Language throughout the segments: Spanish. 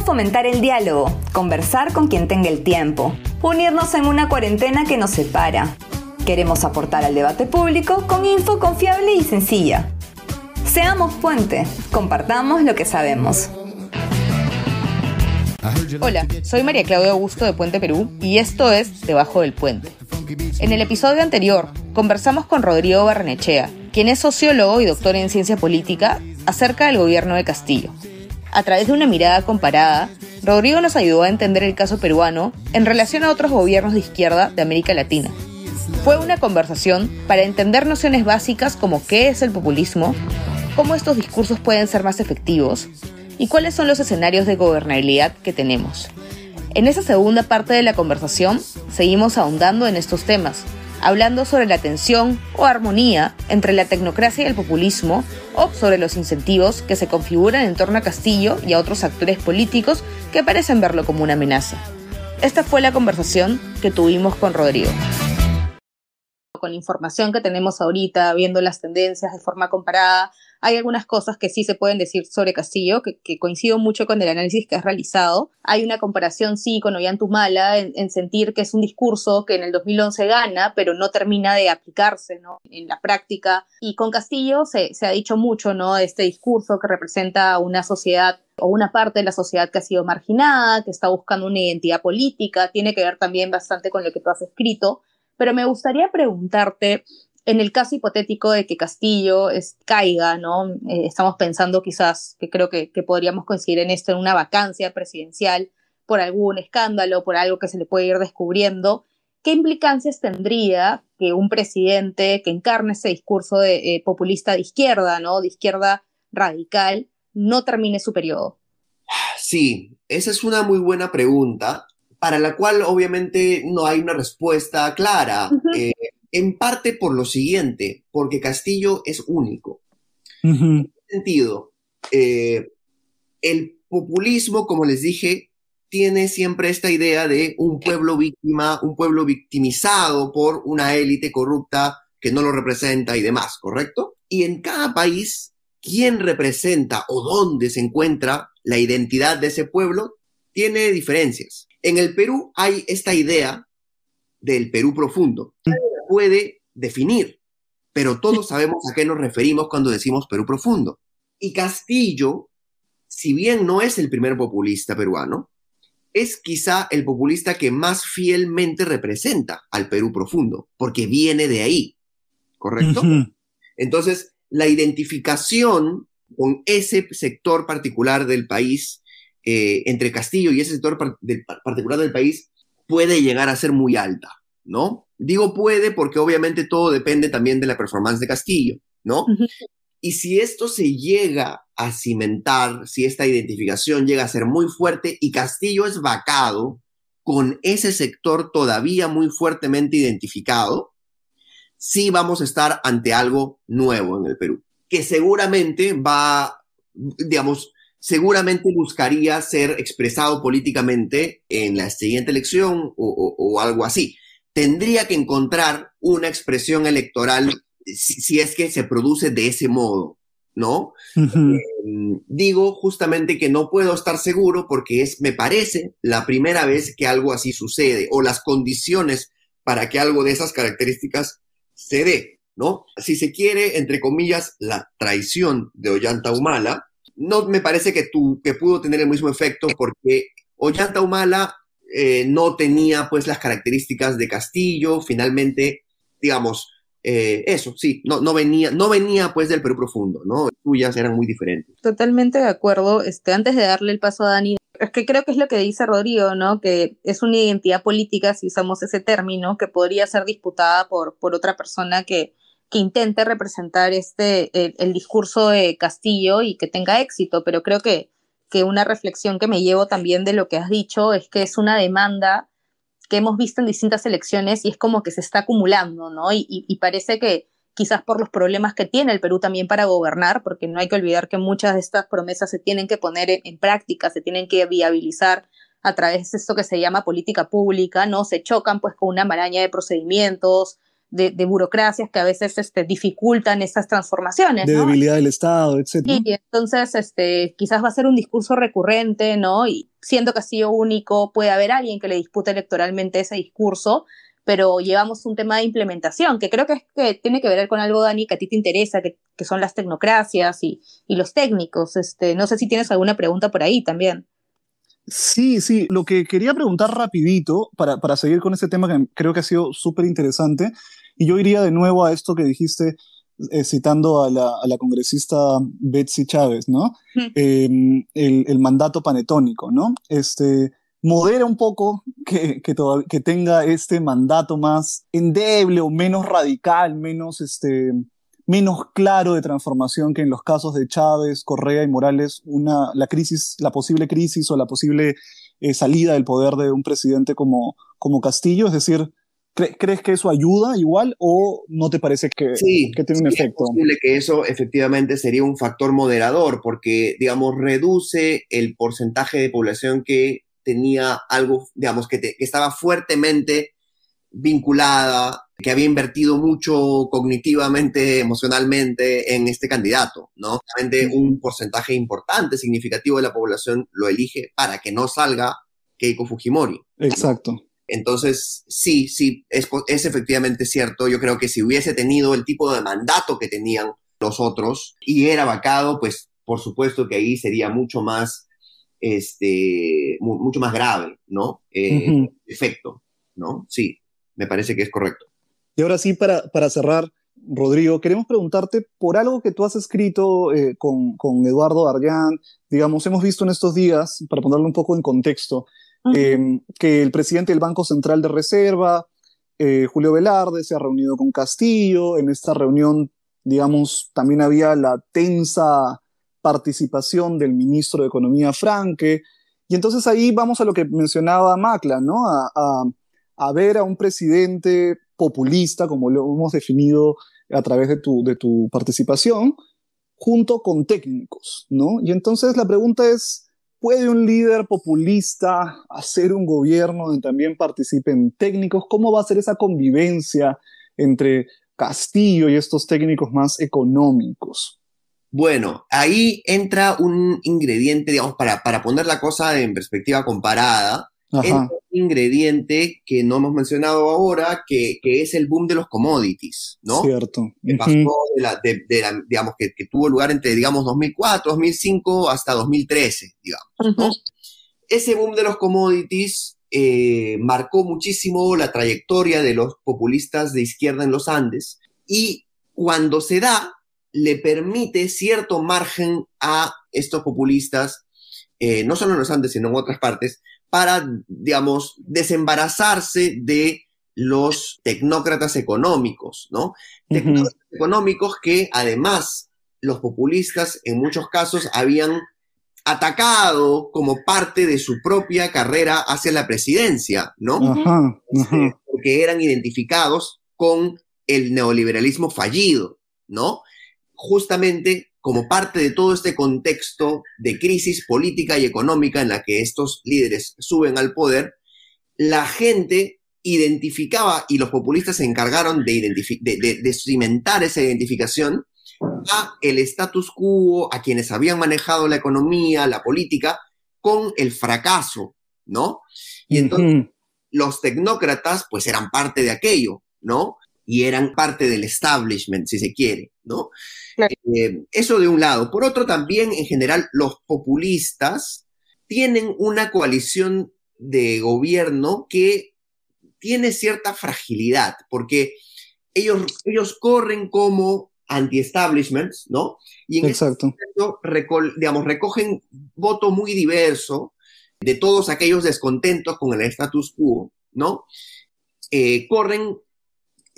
Fomentar el diálogo, conversar con quien tenga el tiempo, unirnos en una cuarentena que nos separa. Queremos aportar al debate público con info confiable y sencilla. Seamos puente, compartamos lo que sabemos. Hola, soy María Claudia Augusto de Puente Perú y esto es Debajo del Puente. En el episodio anterior conversamos con Rodrigo Barrenechea, quien es sociólogo y doctor en ciencia política, acerca del gobierno de Castillo. A través de una mirada comparada, Rodrigo nos ayudó a entender el caso peruano en relación a otros gobiernos de izquierda de América Latina. Fue una conversación para entender nociones básicas como qué es el populismo, cómo estos discursos pueden ser más efectivos y cuáles son los escenarios de gobernabilidad que tenemos. En esa segunda parte de la conversación seguimos ahondando en estos temas, hablando sobre la tensión o armonía entre la tecnocracia y el populismo o sobre los incentivos que se configuran en torno a Castillo y a otros actores políticos que parecen verlo como una amenaza. Esta fue la conversación que tuvimos con Rodrigo con la información que tenemos ahorita, viendo las tendencias de forma comparada, hay algunas cosas que sí se pueden decir sobre Castillo, que, coincido mucho con el análisis que has realizado. Hay una comparación, sí, con Ollantumala, en, en sentir que es un discurso que en el 2011 gana, pero no termina de aplicarse ¿no? en la práctica. Y con Castillo se, se ha dicho mucho, ¿no? Este discurso que representa una sociedad o una parte de la sociedad que ha sido marginada, que está buscando una identidad política, tiene que ver también bastante con lo que tú has escrito, pero me gustaría preguntarte, en el caso hipotético de que Castillo caiga, ¿no? Eh, estamos pensando quizás, que creo que, podríamos coincidir en esto, en una vacancia presidencial por algún escándalo, por algo que se le puede ir descubriendo. ¿Qué implicancias tendría que un presidente que encarne ese discurso de, eh, populista de izquierda, ¿no? De izquierda radical, no termine su periodo? Sí, esa es una muy buena pregunta para la cual obviamente no hay una respuesta clara. Eh, en parte por lo siguiente, porque Castillo es único. En este sentido, eh, el populismo, como les dije, tiene siempre esta idea de un pueblo víctima, un pueblo victimizado por una élite corrupta que no lo representa y demás, ¿correcto? Y en cada país, quién representa o dónde se encuentra la identidad de ese pueblo tiene diferencias. En el Perú hay esta idea del Perú profundo. Puede definir, pero todos sabemos a qué nos referimos cuando decimos Perú profundo. Y Castillo, si bien no es el primer populista peruano, es quizá el populista que más fielmente representa al Perú profundo, porque viene de ahí, ¿correcto? Entonces, la identificación con ese sector particular del país eh, entre Castillo y ese sector particular del país puede llegar a ser muy alta, ¿no? Digo puede porque obviamente todo depende también de la performance de Castillo, ¿no? Y si esto se llega a cimentar, si esta identificación llega a ser muy fuerte y Castillo es vacado con ese sector todavía muy fuertemente identificado, sí vamos a estar ante algo nuevo en el Perú, que seguramente va, digamos, seguramente buscaría ser expresado políticamente en la siguiente elección o, algo así. Tendría que encontrar una expresión electoral si, es que se produce de ese modo, ¿no? Em, digo justamente que no puedo estar seguro porque es, me parece, la primera vez que algo así sucede o las condiciones para que algo de esas características se dé, ¿no? Si se quiere, entre comillas, la traición de Ollanta Humala, no me parece que, tu, que pudo tener el mismo efecto porque Ollanta Humala eh, no tenía pues las características de Castillo, finalmente, digamos, eh, eso, sí, no, no, venía, no venía pues del Perú profundo, ¿no? Suyas eran muy diferentes. Totalmente de acuerdo. Este, antes de darle el paso a Dani, es que creo que es lo que dice Rodrigo, ¿no? Que es una identidad política, si usamos ese término, que podría ser disputada por, por otra persona que, que intente representar este, el, discurso de Castillo y que tenga éxito, pero creo que, que una reflexión que me llevo también de lo que has dicho es que es una demanda que hemos visto en distintas elecciones y es como que se está acumulando, ¿no? Y, parece que quizás por los problemas que tiene el Perú también para gobernar, porque no hay que olvidar que muchas de estas promesas se tienen que poner en, en práctica, se tienen que viabilizar a través de esto que se llama política pública, ¿no? Se chocan pues con una maraña de procedimientos, de, burocracias que a veces este, dificultan esas transformaciones. De debilidad del Estado, etc. Y entonces este, quizás va a ser un discurso recurrente, ¿no? Y siendo Castillo único, puede haber alguien que le dispute electoralmente ese discurso, pero llevamos un tema de implementación, que creo que, es, que tiene que ver con algo, Dani, que a ti te interesa, que, que son las tecnocracias y, y, los técnicos. Este, no sé si tienes alguna pregunta por ahí también. Sí, sí, lo que quería preguntar rapidito, para, para seguir con este tema que creo que ha sido súper interesante, y yo iría de nuevo a esto que dijiste, eh, citando a la, a la, congresista Betsy Chávez, ¿no? Em, el, el, mandato panetónico, ¿no? Este, modera un poco que, que, que tenga este mandato más endeble o menos radical, menos, este, menos claro de transformación que en los casos de Chávez, Correa y Morales, una, la crisis, la posible crisis o la posible eh, salida del poder de un presidente como, como Castillo, es decir, ¿Crees que eso ayuda igual o no te parece que, que tiene un efecto? Es posible que eso efectivamente sería un factor moderador porque, digamos, reduce el porcentaje de población que tenía algo, digamos, que, que estaba fuertemente vinculada, que había invertido mucho cognitivamente, emocionalmente en este candidato, ¿no? Realmente un porcentaje importante, significativo de la población lo elige para que no salga Keiko Fujimori. Exacto. Entonces, sí, sí, es, es efectivamente cierto. Yo creo que si hubiese tenido el tipo de mandato que tenían los otros y era vacado, pues por supuesto que ahí sería mucho más este, mucho más grave, ¿no? Eh, Efecto, ¿no? Sí, me parece que es correcto. Y ahora sí, para, para cerrar, Rodrigo, queremos preguntarte por algo que tú has escrito eh, con, con, Eduardo Argan. Digamos, hemos visto en estos días, para ponerlo un poco en contexto, em, que el presidente del Banco Central de Reserva, eh, Julio Velarde, se ha reunido con Castillo. En esta reunión, digamos, también había la tensa participación del ministro de Economía Franque. Y entonces ahí vamos a lo que mencionaba Macla, ¿no? A, ver a un presidente populista, como lo hemos definido a través de tu, de tu participación, junto con técnicos, ¿no? Y entonces la pregunta es, ¿puede un líder populista hacer un gobierno donde también participen técnicos? ¿Cómo va a ser esa convivencia entre Castillo y estos técnicos más económicos? Bueno, ahí entra un ingrediente, digamos, para, para poner la cosa en perspectiva comparada, entra un ingrediente que no hemos mencionado ahora, que, que, es el boom de los commodities, ¿no? Cierto. Que pasó de la, de, la, digamos, que, que, tuvo lugar entre, digamos, 2004, 2005 hasta 2013, digamos, ¿no? Ese boom de los commodities eh, marcó muchísimo la trayectoria de los populistas de izquierda en los Andes y cuando se da, le permite cierto margen a estos populistas, eh, no solo en los Andes, sino en otras partes, para, digamos, desembarazarse de los tecnócratas económicos, ¿no? Tecnócratas económicos que además los populistas en muchos casos habían atacado como parte de su propia carrera hacia la presidencia, ¿no? Este, porque eran identificados con el neoliberalismo fallido, ¿no? justamente como parte de todo este contexto de crisis política y económica en la que estos líderes suben al poder, la gente identificaba y los populistas se encargaron de, de, cimentar esa identificación a el status quo, a quienes habían manejado la economía, la política, con el fracaso, ¿no? Y entonces los tecnócratas pues eran parte de aquello, ¿no? Y eran parte del establishment, si se quiere, ¿no? Eh, eso de un lado. Por otro, también en general los populistas tienen una coalición de gobierno que tiene cierta fragilidad, porque ellos, ellos corren como anti-establishments, ¿no? Y en Exacto. digamos, recogen voto muy diverso de todos aquellos descontentos con el status quo, ¿no? Eh, corren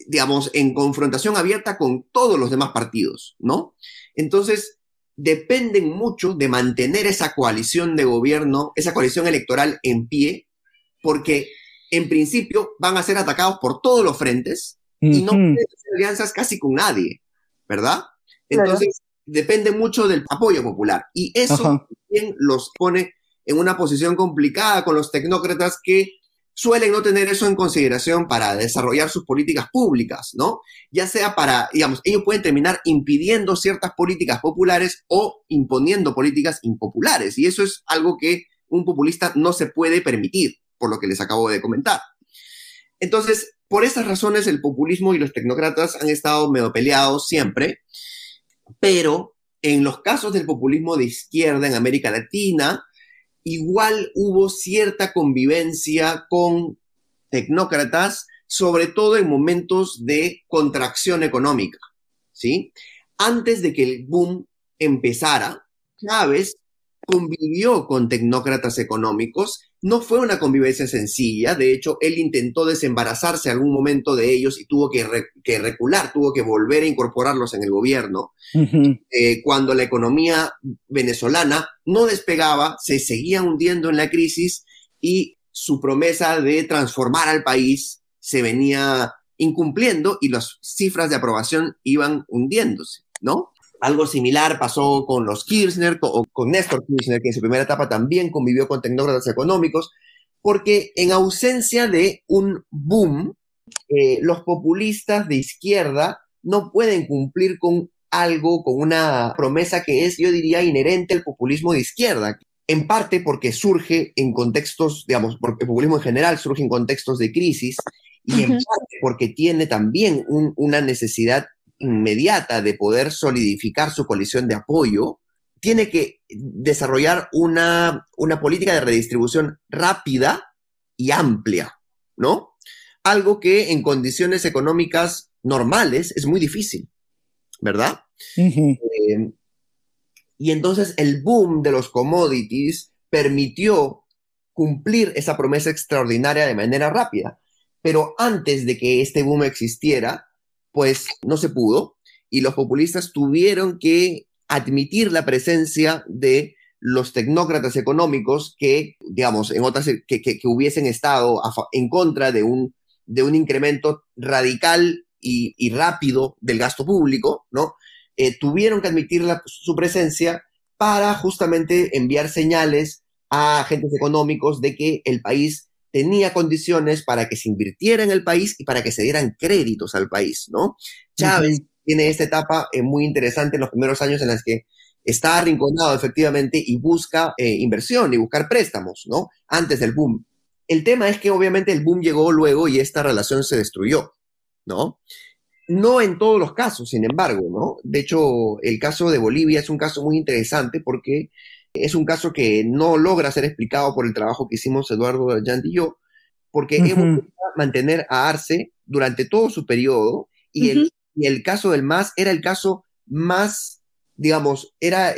digamos, en confrontación abierta con todos los demás partidos, ¿no? Entonces, dependen mucho de mantener esa coalición de gobierno, esa coalición electoral en pie, porque en principio van a ser atacados por todos los frentes y no pueden hacer alianzas casi con nadie, ¿verdad? Entonces, depende mucho del apoyo popular. Y eso también los pone en una posición complicada con los tecnócratas que suelen no tener eso en consideración para desarrollar sus políticas públicas, ¿no? Ya sea para, digamos, ellos pueden terminar impidiendo ciertas políticas populares o imponiendo políticas impopulares. Y eso es algo que un populista no se puede permitir, por lo que les acabo de comentar. Entonces, por esas razones, el populismo y los tecnócratas han estado medio peleados siempre, pero en los casos del populismo de izquierda en América Latina, igual hubo cierta convivencia con tecnócratas, sobre todo en momentos de contracción económica, ¿sí? Antes de que el boom empezara, Chávez convivió con tecnócratas económicos. No fue una convivencia sencilla, de hecho, él intentó desembarazarse algún momento de ellos y tuvo que, recular, tuvo que volver a incorporarlos en el gobierno. Eh, cuando la economía venezolana no despegaba, se seguía hundiendo en la crisis y su promesa de transformar al país se venía incumpliendo y las cifras de aprobación iban hundiéndose, ¿no? Algo similar pasó con los Kirchner o con Néstor Kirchner, que en su primera etapa también convivió con tecnócratas económicos, porque en ausencia de un boom, eh, los populistas de izquierda no pueden cumplir con algo, con una promesa que es, yo diría, inherente al populismo de izquierda, en parte porque surge en contextos, digamos, porque el populismo en general surge en contextos de crisis y en parte porque tiene también una necesidad inmediata de poder solidificar su coalición de apoyo, tiene que desarrollar una, una política de redistribución rápida y amplia, ¿no? Algo que en condiciones económicas normales es muy difícil, ¿verdad? Eh, y entonces el boom de los commodities permitió cumplir esa promesa extraordinaria de manera rápida. Pero antes de que este boom existiera, pues no se pudo y los populistas tuvieron que admitir la presencia de los tecnócratas económicos que, digamos, en otras, que, hubiesen estado en contra de un, de un incremento radical y, rápido del gasto público, ¿no? Eh, tuvieron que admitir su presencia para justamente enviar señales a agentes económicos de que el país tenía condiciones para que se invirtiera en el país y para que se dieran créditos al país, ¿no? Chávez tiene esta etapa eh, muy interesante en los primeros años en las que está arrinconado efectivamente y busca eh, inversión y buscar préstamos, ¿no? Antes del boom. El tema es que obviamente el boom llegó luego y esta relación se destruyó, ¿no? No en todos los casos, sin embargo, ¿no? De hecho, el caso de Bolivia es un caso muy interesante porque es un caso que no logra ser explicado por el trabajo que hicimos Eduardo Yandy y yo, porque hemos mantener a Arce durante todo su periodo y, el, y el caso del MAS era el caso más, digamos, era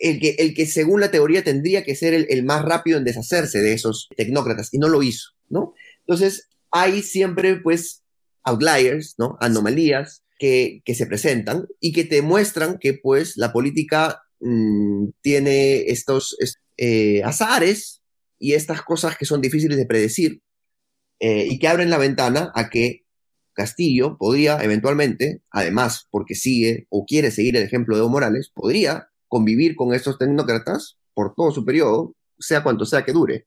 el que, el que según la teoría tendría que ser el, más rápido en deshacerse de esos tecnócratas y no lo hizo, ¿no? Entonces, hay siempre, pues, outliers, ¿no? Anomalías que, que se presentan y que te muestran que, pues, la política Mm, tiene estos eh, azares y estas cosas que son difíciles de predecir eh, y que abren la ventana a que Castillo podría eventualmente, además porque sigue o quiere seguir el ejemplo de Evo Morales, podría convivir con estos tecnócratas por todo su periodo, sea cuanto sea que dure.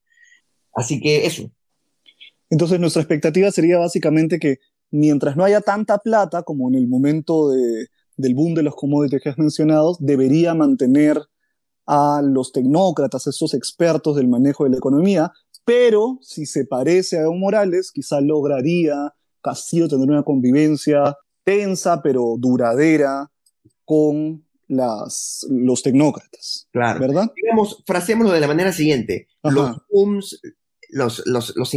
Así que eso. Entonces nuestra expectativa sería básicamente que mientras no haya tanta plata como en el momento de, del boom de los commodities que has mencionado, debería mantener a los tecnócratas, esos expertos del manejo de la economía, pero si se parece a Evo Morales, quizá lograría Castillo tener una convivencia tensa pero duradera con las, los tecnócratas. Claro. ¿Verdad? Digamos, fraseémoslo de la manera siguiente. Los booms, los, los, los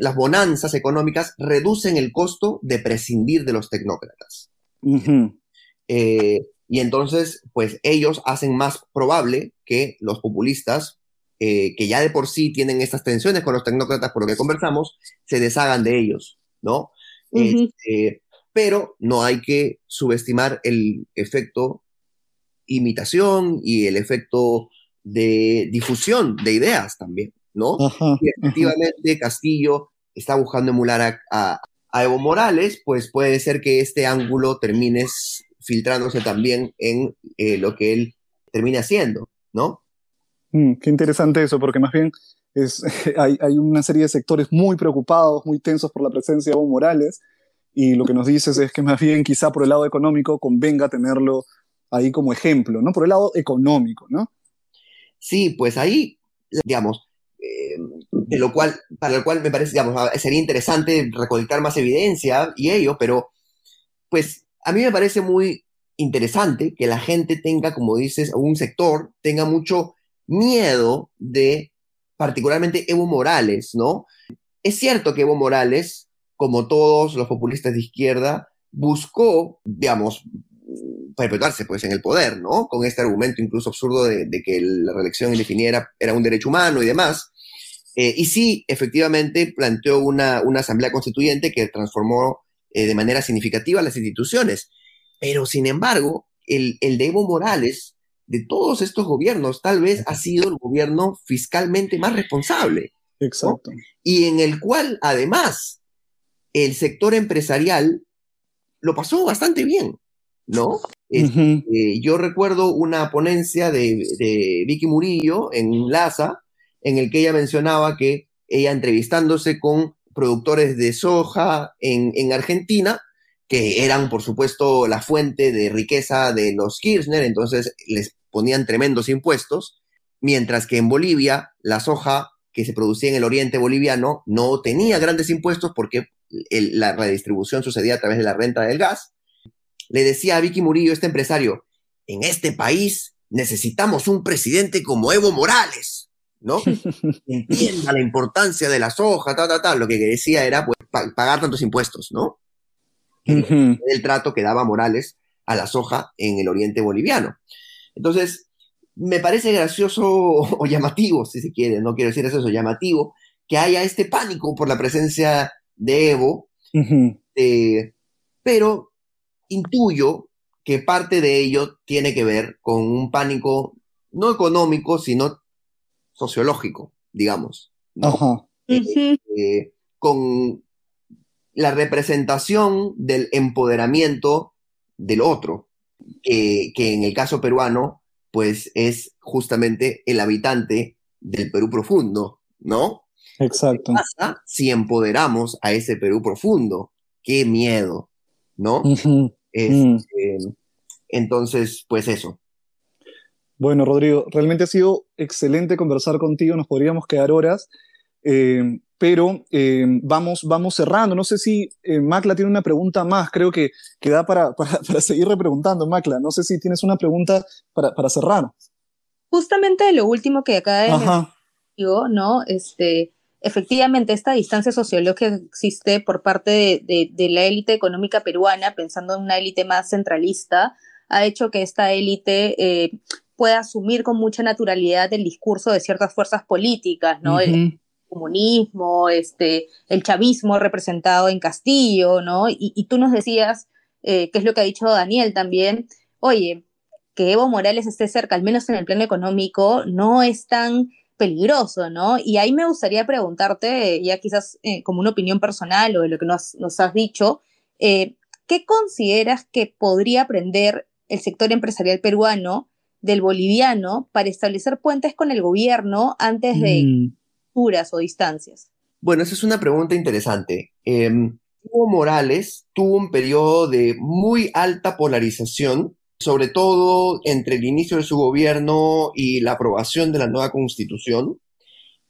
las bonanzas económicas reducen el costo de prescindir de los tecnócratas. Eh, y entonces, pues ellos hacen más probable que los populistas, eh, que ya de por sí tienen estas tensiones con los tecnócratas, por lo que conversamos, se deshagan de ellos, ¿no? Este, pero no hay que subestimar el efecto imitación y el efecto de difusión de ideas también, ¿no? y efectivamente Castillo está buscando emular a, a, Evo Morales, pues puede ser que este ángulo termine filtrándose también en eh, lo que él termina haciendo, ¿no? Mm, qué interesante eso, porque más bien es, hay, hay, una serie de sectores muy preocupados, muy tensos por la presencia de Evo Morales, y lo que nos dices es que más bien quizá por el lado económico convenga tenerlo ahí como ejemplo, ¿no? Por el lado económico, ¿no? Sí, pues ahí, digamos, eh, de lo cual, para lo cual me parece, digamos, sería interesante recolectar más evidencia y ello, pero pues a mí me parece muy interesante que la gente tenga, como dices, un sector tenga mucho miedo de particularmente Evo Morales, ¿no? Es cierto que Evo Morales, como todos los populistas de izquierda, buscó, digamos, perpetuarse pues en el poder, ¿no? Con este argumento incluso absurdo de, que la reelección indefiniera era un derecho humano y demás. Eh, y sí, efectivamente planteó una, asamblea constituyente que transformó eh, de manera significativa las instituciones. Pero, sin embargo, el, el de Evo Morales, de todos estos gobiernos, tal vez ha sido el gobierno fiscalmente más responsable. Exacto. Y en el cual, además, el sector empresarial lo pasó bastante bien, ¿no? Este, yo recuerdo una ponencia de, de, Vicky Murillo en LASA, en el que ella mencionaba que ella entrevistándose con productores de soja en, en Argentina, que eran, por supuesto, la fuente de riqueza de los Kirchner, entonces les ponían tremendos impuestos, mientras que en Bolivia la soja que se producía en el oriente boliviano no tenía grandes impuestos porque la redistribución sucedía a través de la renta del gas. Le decía a Vicky Murillo, este empresario, en este país necesitamos un presidente como Evo Morales, ¿no? Entienda la importancia de la soja, ta, ta, ta. Lo que decía era pues, pagar tantos impuestos, ¿no? el trato que daba Morales a la soja en el oriente boliviano. Entonces, me parece gracioso o llamativo, si se quiere, no quiero decir eso, llamativo, que haya este pánico por la presencia de Evo, eh, pero intuyo que parte de ello tiene que ver con un pánico no económico, sino sociológico, digamos. Eh, eh, con la representación del empoderamiento del otro, que en el caso peruano, pues es justamente el habitante del Perú profundo, ¿no? Exacto. ¿Qué pasa si empoderamos a ese Perú profundo? Qué miedo, ¿no? Este, entonces, pues eso. Bueno, Rodrigo, realmente ha sido excelente conversar contigo, nos podríamos quedar horas. Eh, pero eh, vamos, vamos cerrando. No sé si eh, Macla tiene una pregunta más, creo que, que da para, para, seguir repreguntando, Macla. No sé si tienes una pregunta para, para cerrar. Justamente lo último que acaba de decir, ¿no? Este, efectivamente, esta distancia sociológica que existe por parte de, de, la élite económica peruana, pensando en una élite más centralista, ha hecho que esta élite eh, pueda asumir con mucha naturalidad el discurso de ciertas fuerzas políticas, ¿no? comunismo, este, el chavismo representado en Castillo, ¿no? Y, tú nos decías, eh, que es lo que ha dicho Daniel también, oye, que Evo Morales esté cerca, al menos en el plano económico, no es tan peligroso, ¿no? Y ahí me gustaría preguntarte, ya quizás eh, como una opinión personal o de lo que nos, has dicho, eh, ¿qué consideras que podría aprender el sector empresarial peruano del boliviano para establecer puentes con el gobierno antes de mm o distancias? Bueno, esa es una pregunta interesante. Eh, Hugo Morales tuvo un periodo de muy alta polarización, sobre todo entre el inicio de su gobierno y la aprobación de la nueva constitución.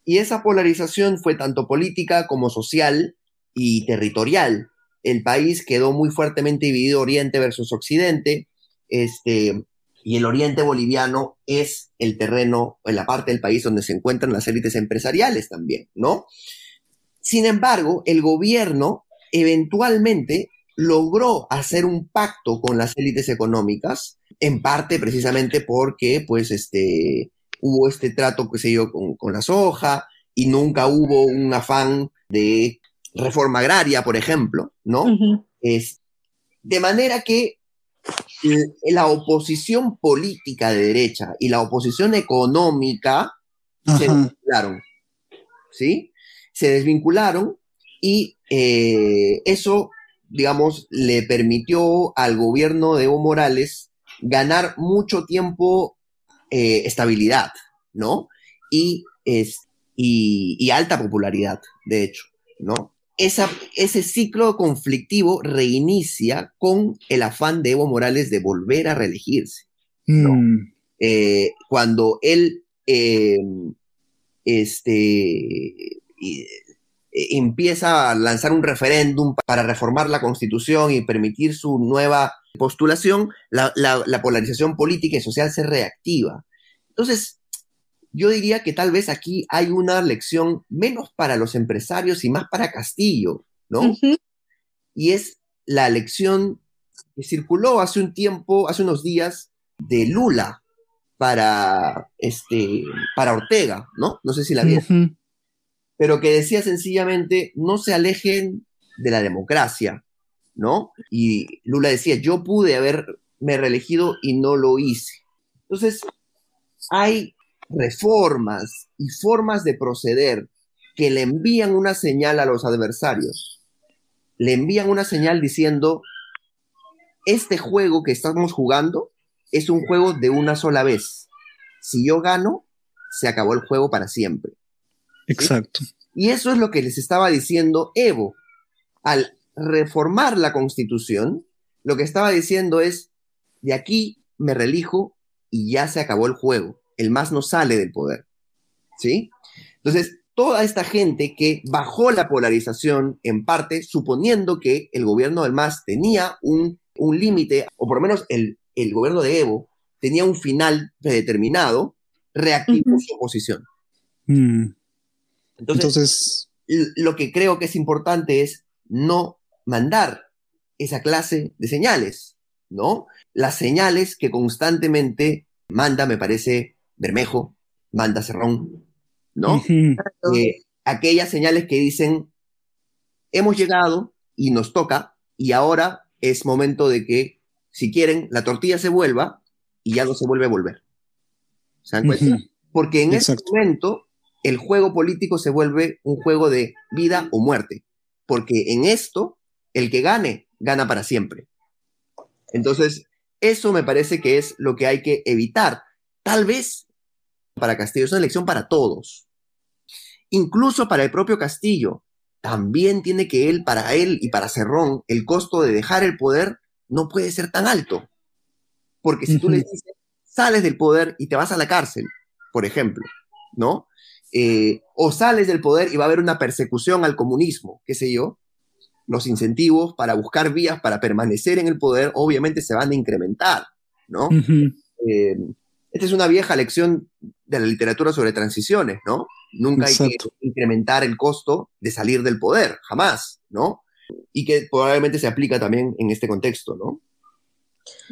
Y esa polarización fue tanto política como social y territorial. El país quedó muy fuertemente dividido Oriente versus Occidente. Este, y el oriente boliviano es el terreno, en la parte del país donde se encuentran las élites empresariales también, ¿no? Sin embargo, el gobierno eventualmente logró hacer un pacto con las élites económicas, en parte precisamente porque, pues, este, hubo este trato, qué sé yo, con, la soja, y nunca hubo un afán de reforma agraria, por ejemplo, ¿no? es, de manera que la oposición política de derecha y la oposición económica se desvincularon. ¿Sí? Se desvincularon y eh, eso, digamos, le permitió al gobierno de Evo Morales ganar mucho tiempo eh, estabilidad, ¿no? Y y, alta popularidad, de hecho, ¿no? Esa, ese ciclo conflictivo reinicia con el afán de Evo Morales de volver a reelegirse. Mm. Eh, cuando él eh, este, empieza a lanzar un referéndum para reformar la constitución y permitir su nueva postulación, la, polarización política y social se reactiva. Entonces, yo diría que tal vez aquí hay una lección menos para los empresarios y más para Castillo, ¿no? Y es la lección que circuló hace un tiempo, hace unos días, de Lula para, este, para Ortega, ¿no? No sé si la vieron pero que decía sencillamente, no se alejen de la democracia, ¿no? Y Lula decía, yo pude haberme reelegido y no lo hice. Entonces, hay reformas y formas de proceder que le envían una señal a los adversarios. Le envían una señal diciendo, este juego que estamos jugando es un juego de una sola vez. Si yo gano, se acabó el juego para siempre. Exacto. Y eso es lo que les estaba diciendo Evo. Al reformar la constitución, lo que estaba diciendo es, de aquí me relijo y ya se acabó el juego. El más no sale del poder. ¿Sí? Entonces, toda esta gente que bajó la polarización en parte suponiendo que el gobierno del MAS tenía un, límite, o por lo menos el, gobierno de Evo tenía un final predeterminado, reactivó su oposición. Mm. Entonces, lo que creo que es importante es no mandar esa clase de señales, ¿no? Las señales que constantemente manda, me parece, Bermejo, manda Cerrón, ¿no? Eh, aquellas señales que dicen, hemos llegado y nos toca, y ahora es momento de que, si quieren, la tortilla se vuelva y ya no se vuelve a volver. ¿Se dan cuenta? Porque en ese momento el juego político se vuelve un juego de vida o muerte, porque en esto el que gane, gana para siempre. Entonces, eso me parece que es lo que hay que evitar. Tal vez para Castillo es una elección para todos, incluso para el propio Castillo. También tiene que él, para él y para Cerrón, el costo de dejar el poder no puede ser tan alto. Porque si tú le dices, sales del poder y te vas a la cárcel, por ejemplo, ¿no? Eh, o sales del poder y va a haber una persecución al comunismo, qué sé yo, los incentivos para buscar vías para permanecer en el poder obviamente se van a incrementar, ¿no? Eh, esta es una vieja lección de la literatura sobre transiciones, ¿no? Nunca hay que incrementar el costo de salir del poder, jamás, ¿no? Y que probablemente se aplica también en este contexto, ¿no?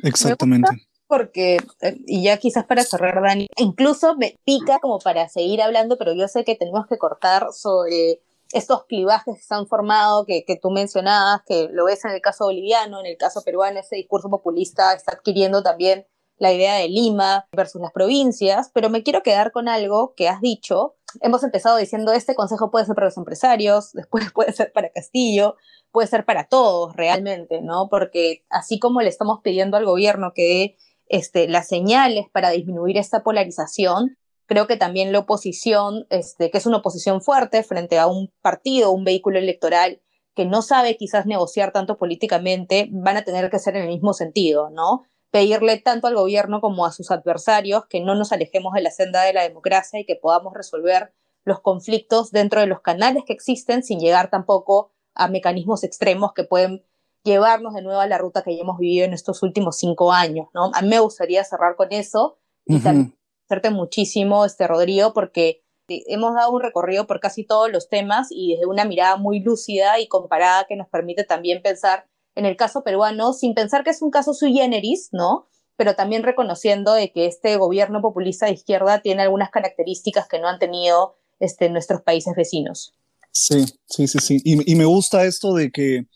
Exactamente porque, eh, y ya quizás para cerrar, Dani, incluso me pica como para seguir hablando, pero yo sé que tenemos que cortar sobre estos clivajes que se han formado, que, que tú mencionabas, que lo ves en el caso boliviano, en el caso peruano, ese discurso populista está adquiriendo también la idea de Lima versus las provincias, pero me quiero quedar con algo que has dicho. Hemos empezado diciendo, este consejo puede ser para los empresarios, después puede ser para Castillo, puede ser para todos realmente, ¿no? Porque así como le estamos pidiendo al gobierno que este, las señales para disminuir esta polarización, creo que también la oposición, este, que es una oposición fuerte frente a un partido, un vehículo electoral que no sabe quizás negociar tanto políticamente, van a tener que ser en el mismo sentido, ¿no? Pedirle tanto al gobierno como a sus adversarios que no nos alejemos de la senda de la democracia y que podamos resolver los conflictos dentro de los canales que existen sin llegar tampoco a mecanismos extremos que pueden llevarnos de nuevo a la ruta que ya hemos vivido en estos últimos cinco años, ¿no? A mí me gustaría cerrar con eso y también hacerte muchísimo, este Rodrigo, porque hemos dado un recorrido por casi todos los temas y desde una mirada muy lúcida y comparada que nos permite también pensar en el caso peruano sin pensar que es un caso sui generis, ¿no? Pero también reconociendo de que este gobierno populista de izquierda tiene algunas características que no han tenido este, nuestros países vecinos. Sí, sí, sí, sí. y me gusta esto de que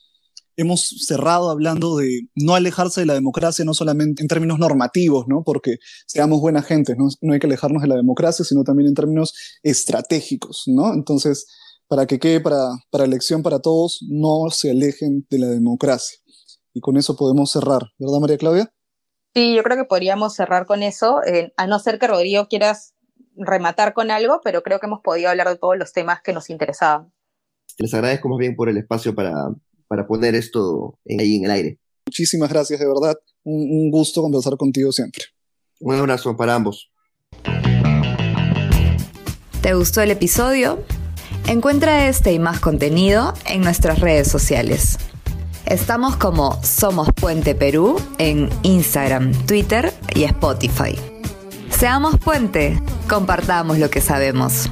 hemos cerrado hablando de no alejarse de la democracia, no solamente en términos normativos, ¿no? Porque seamos buena gente, ¿no? No hay que alejarnos de la democracia, sino también en términos estratégicos, ¿no? Entonces, para que quede para, para elección para todos, no se alejen de la democracia. Y con eso podemos cerrar, ¿verdad, María Claudia? Sí, yo creo que podríamos cerrar con eso, eh, a no ser que Rodrigo quieras rematar con algo, pero creo que hemos podido hablar de todos los temas que nos interesaban. Les agradezco más bien por el espacio para, para poner esto ahí en el aire. Muchísimas gracias, de verdad. Un, gusto conversar contigo siempre. Un abrazo para ambos. ¿Te gustó el episodio? Encuentra este y más contenido en nuestras redes sociales. Estamos como Somos Puente Perú en Instagram, Twitter y Spotify. Seamos puente, compartamos lo que sabemos.